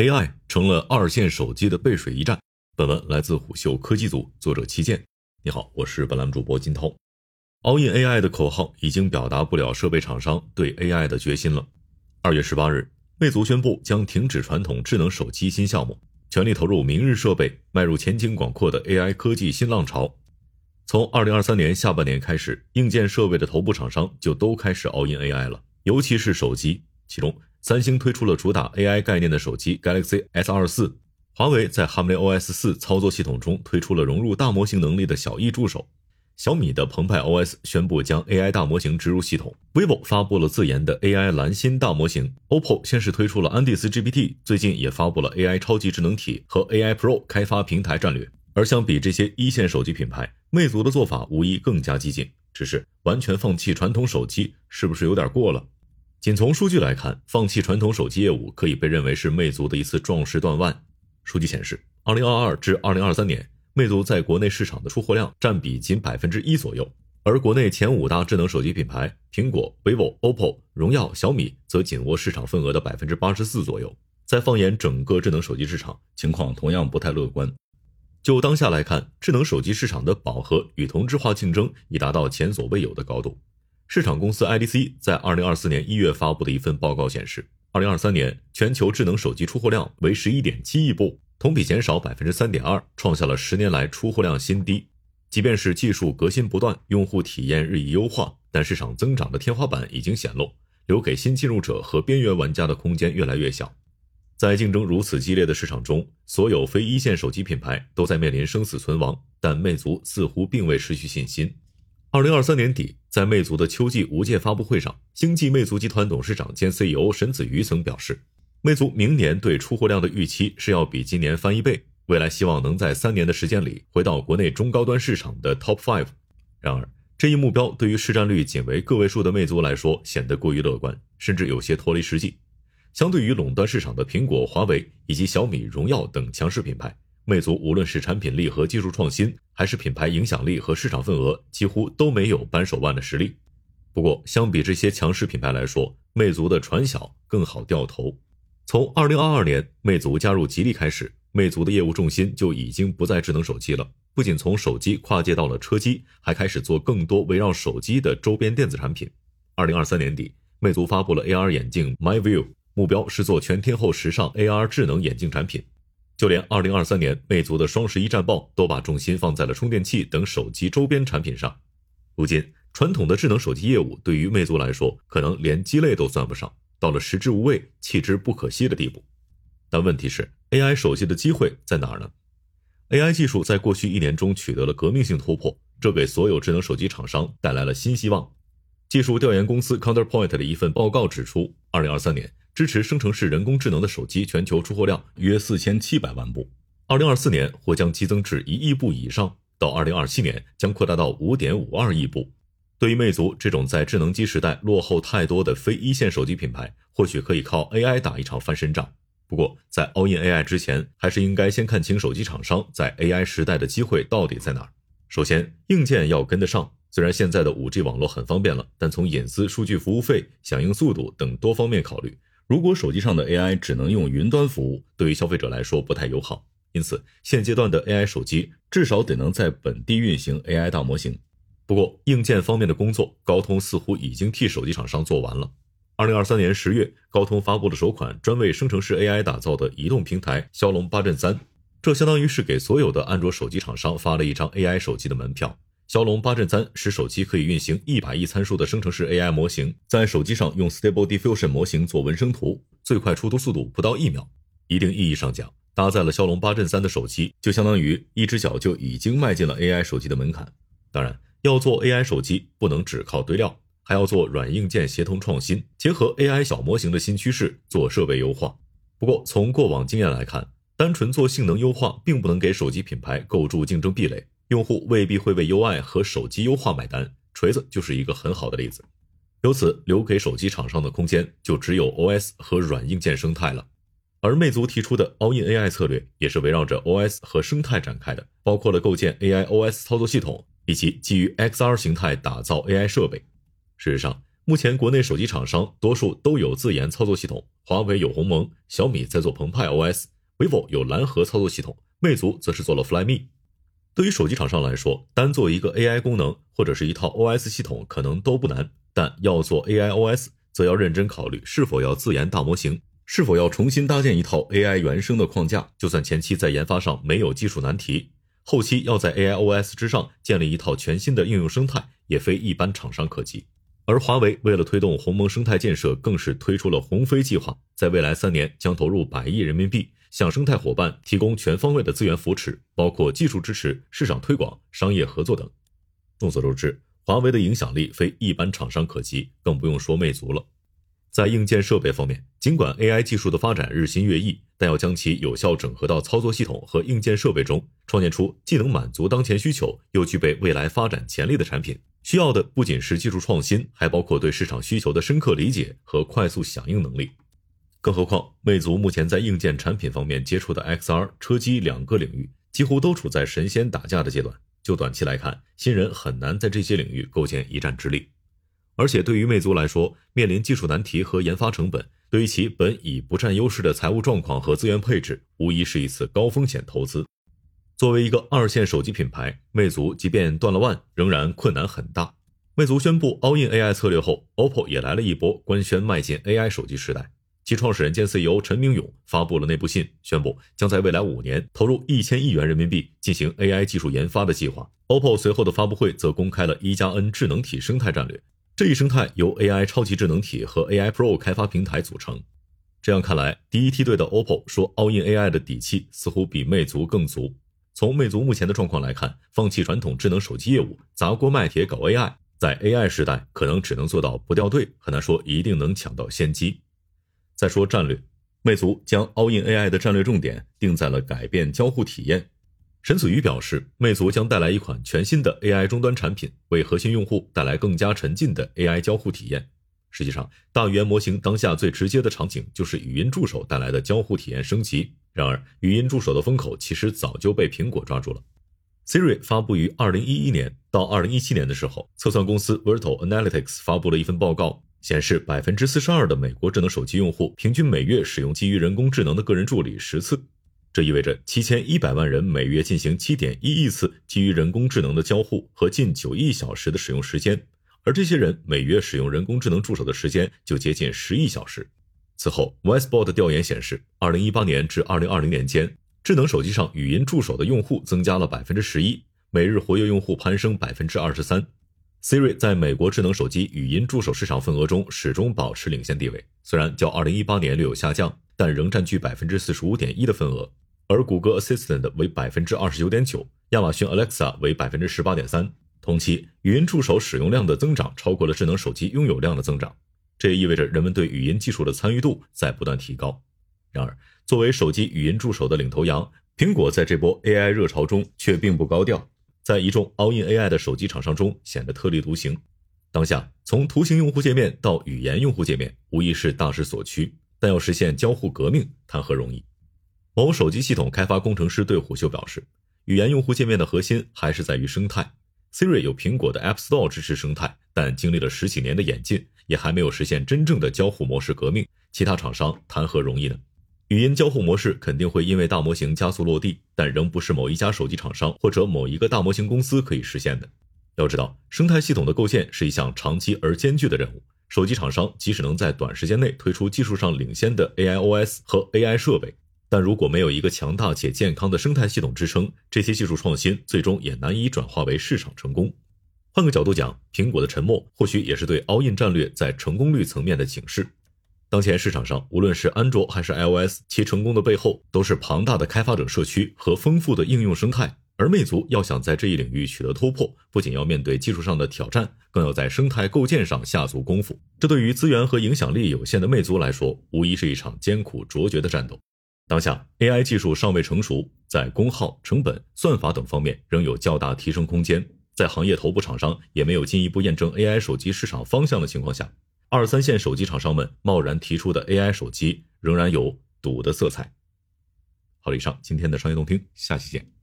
AI 成了二线手机的背水一战。本文来自虎嗅科技组，作者齐健。你好，我是本栏主播金涛。All in AI 的口号已经表达不了设备厂商对 AI 的决心了。二月十八日，魅族宣布将停止传统智能手机新项目，全力投入明日设备，迈入前景广阔的 AI 科技新浪潮。从二零二三年下半年开始，硬件设备的头部厂商就都开始 All in AI 了，尤其是手机。其中，三星推出了主打 AI 概念的手机 Galaxy S 二四，华为在 HarmonyOS 四操作系统中推出了融入大模型能力的小艺助手，小米的澎湃 OS 宣布将 AI 大模型植入系统，vivo 发布了自研的 AI 蓝芯大模型，OPPO 先是推出了安第斯 GPT，最近也发布了 AI 超级智能体和 AI Pro 开发平台战略。而相比这些一线手机品牌，魅族的做法无疑更加激进。只是完全放弃传统手机，是不是有点过了？仅从数据来看，放弃传统手机业务可以被认为是魅族的一次壮士断腕。数据显示，二零二二至二零二三年，魅族在国内市场的出货量占比仅百分之一左右，而国内前五大智能手机品牌苹果、vivo、OPPO、荣耀、小米则紧握市场份额的百分之八十四左右。再放眼整个智能手机市场，情况同样不太乐观。就当下来看，智能手机市场的饱和与同质化竞争已达到前所未有的高度。市场公司 IDC 在二零二四年一月发布的一份报告显示，二零二三年全球智能手机出货量为十一点七亿部，同比减少百分之三点二，创下了十年来出货量新低。即便是技术革新不断，用户体验日益优化，但市场增长的天花板已经显露，留给新进入者和边缘玩家的空间越来越小。在竞争如此激烈的市场中，所有非一线手机品牌都在面临生死存亡，但魅族似乎并未失去信心。二零二三年底，在魅族的秋季无界发布会上，星际魅族集团董事长兼 CEO 沈子瑜曾表示，魅族明年对出货量的预期是要比今年翻一倍，未来希望能在三年的时间里回到国内中高端市场的 Top Five。然而，这一目标对于市占率仅为个位数的魅族来说显得过于乐观，甚至有些脱离实际。相对于垄断市场的苹果、华为以及小米、荣耀等强势品牌，魅族无论是产品力和技术创新，还是品牌影响力和市场份额，几乎都没有扳手腕的实力。不过，相比这些强势品牌来说，魅族的船小更好掉头。从2022年魅族加入吉利开始，魅族的业务重心就已经不在智能手机了，不仅从手机跨界到了车机，还开始做更多围绕手机的周边电子产品。2023年底，魅族发布了 AR 眼镜 MyView。目标是做全天候时尚 AR 智能眼镜产品，就连2023年魅族的双十一战报都把重心放在了充电器等手机周边产品上。如今，传统的智能手机业务对于魅族来说，可能连鸡肋都算不上，到了食之无味，弃之不可惜的地步。但问题是，AI 手机的机会在哪儿呢？AI 技术在过去一年中取得了革命性突破，这给所有智能手机厂商带来了新希望。技术调研公司 Counterpoint 的一份报告指出，2023年。支持生成式人工智能的手机全球出货量约四千七百万部，二零二四年或将激增至一亿部以上，到二零二七年将扩大到五点五二亿部。对于魅族这种在智能机时代落后太多的非一线手机品牌，或许可以靠 AI 打一场翻身仗。不过，在 All in AI 之前，还是应该先看清手机厂商在 AI 时代的机会到底在哪儿。首先，硬件要跟得上。虽然现在的五 G 网络很方便了，但从隐私、数据服务费、响应速度等多方面考虑。如果手机上的 AI 只能用云端服务，对于消费者来说不太友好。因此，现阶段的 AI 手机至少得能在本地运行 AI 大模型。不过，硬件方面的工作，高通似乎已经替手机厂商做完了。二零二三年十月，高通发布了首款专为生成式 AI 打造的移动平台骁龙八阵三，这相当于是给所有的安卓手机厂商发了一张 AI 手机的门票。骁龙八阵三使手机可以运行一百亿参数的生成式 AI 模型，在手机上用 Stable Diffusion 模型做纹生图，最快出图速度不到一秒。一定意义上讲，搭载了骁龙八阵三的手机，就相当于一只脚就已经迈进了 AI 手机的门槛。当然，要做 AI 手机，不能只靠堆料，还要做软硬件协同创新，结合 AI 小模型的新趋势做设备优化。不过，从过往经验来看，单纯做性能优化，并不能给手机品牌构筑竞争壁垒。用户未必会为 UI 和手机优化买单，锤子就是一个很好的例子。由此留给手机厂商的空间就只有 OS 和软硬件生态了。而魅族提出的 All in AI 策略也是围绕着 OS 和生态展开的，包括了构建 AI OS 操作系统以及基于 XR 形态打造 AI 设备。事实上，目前国内手机厂商多数都有自研操作系统，华为有鸿蒙，小米在做澎湃 OS，vivo 有蓝河操作系统，魅族则是做了 Flyme。对于手机厂商来说，单做一个 AI 功能或者是一套 OS 系统可能都不难，但要做 AI OS，则要认真考虑是否要自研大模型，是否要重新搭建一套 AI 原生的框架。就算前期在研发上没有技术难题，后期要在 AI OS 之上建立一套全新的应用生态，也非一般厂商可及。而华为为了推动鸿蒙生态建设，更是推出了鸿飞计划，在未来三年将投入百亿人民币，向生态伙伴提供全方位的资源扶持，包括技术支持、市场推广、商业合作等。众所周知，华为的影响力非一般厂商可及，更不用说魅族了。在硬件设备方面，尽管 AI 技术的发展日新月异，但要将其有效整合到操作系统和硬件设备中，创建出既能满足当前需求，又具备未来发展潜力的产品。需要的不仅是技术创新，还包括对市场需求的深刻理解和快速响应能力。更何况，魅族目前在硬件产品方面接触的 XR、车机两个领域，几乎都处在神仙打架的阶段。就短期来看，新人很难在这些领域构建一战之力。而且，对于魅族来说，面临技术难题和研发成本，对于其本已不占优势的财务状况和资源配置，无疑是一次高风险投资。作为一个二线手机品牌，魅族即便断了腕，仍然困难很大。魅族宣布 all in AI 策略后，OPPO 也来了一波官宣迈进 AI 手机时代。其创始人兼 CEO 陈明勇发布了内部信，宣布将在未来五年投入一千亿元人民币进行 AI 技术研发的计划。OPPO 随后的发布会则公开了一加 N 智能体生态战略，这一生态由 AI 超级智能体和 AI Pro 开发平台组成。这样看来，第一梯队的 OPPO 说 all in AI 的底气似乎比魅族更足。从魅族目前的状况来看，放弃传统智能手机业务，砸锅卖铁搞 AI，在 AI 时代可能只能做到不掉队，很难说一定能抢到先机。再说战略，魅族将 All in AI 的战略重点定在了改变交互体验。沈子瑜表示，魅族将带来一款全新的 AI 终端产品，为核心用户带来更加沉浸的 AI 交互体验。实际上，大语言模型当下最直接的场景就是语音助手带来的交互体验升级。然而，语音助手的风口其实早就被苹果抓住了。Siri 发布于2011年，到2017年的时候，测算公司 Virtual Analytics 发布了一份报告，显示42%的美国智能手机用户平均每月使用基于人工智能的个人助理十次，这意味着7100万人每月进行7.1亿次基于人工智能的交互和近9亿小时的使用时间。而这些人每月使用人工智能助手的时间就接近十亿小时。此后 w e s t b o r d 调研显示，二零一八年至二零二零年间，智能手机上语音助手的用户增加了百分之十一，每日活跃用户攀升百分之二十三。Siri 在美国智能手机语音助手市场份额中始终保持领先地位，虽然较二零一八年略有下降，但仍占据百分之四十五点一的份额。而谷歌 Assistant 为百分之二十九点九，亚马逊 Alexa 为百分之十八点三。同期，语音助手使用量的增长超过了智能手机拥有量的增长，这也意味着人们对语音技术的参与度在不断提高。然而，作为手机语音助手的领头羊，苹果在这波 AI 热潮中却并不高调，在一众 all in AI 的手机厂商中显得特立独行。当下，从图形用户界面到语言用户界面，无疑是大势所趋，但要实现交互革命，谈何容易？某手机系统开发工程师对虎嗅表示，语言用户界面的核心还是在于生态。Siri 有苹果的 App Store 支持生态，但经历了十几年的演进，也还没有实现真正的交互模式革命。其他厂商谈何容易呢？语音交互模式肯定会因为大模型加速落地，但仍不是某一家手机厂商或者某一个大模型公司可以实现的。要知道，生态系统的构建是一项长期而艰巨的任务。手机厂商即使能在短时间内推出技术上领先的 AIOS 和 AI 设备。但如果没有一个强大且健康的生态系统支撑，这些技术创新最终也难以转化为市场成功。换个角度讲，苹果的沉默或许也是对 all in 战略在成功率层面的警示。当前市场上，无论是安卓还是 iOS，其成功的背后都是庞大的开发者社区和丰富的应用生态。而魅族要想在这一领域取得突破，不仅要面对技术上的挑战，更要在生态构建上下足功夫。这对于资源和影响力有限的魅族来说，无疑是一场艰苦卓绝的战斗。当下，AI 技术尚未成熟，在功耗、成本、算法等方面仍有较大提升空间。在行业头部厂商也没有进一步验证 AI 手机市场方向的情况下，二三线手机厂商们贸然提出的 AI 手机仍然有赌的色彩。好了，以上今天的商业动听，下期见。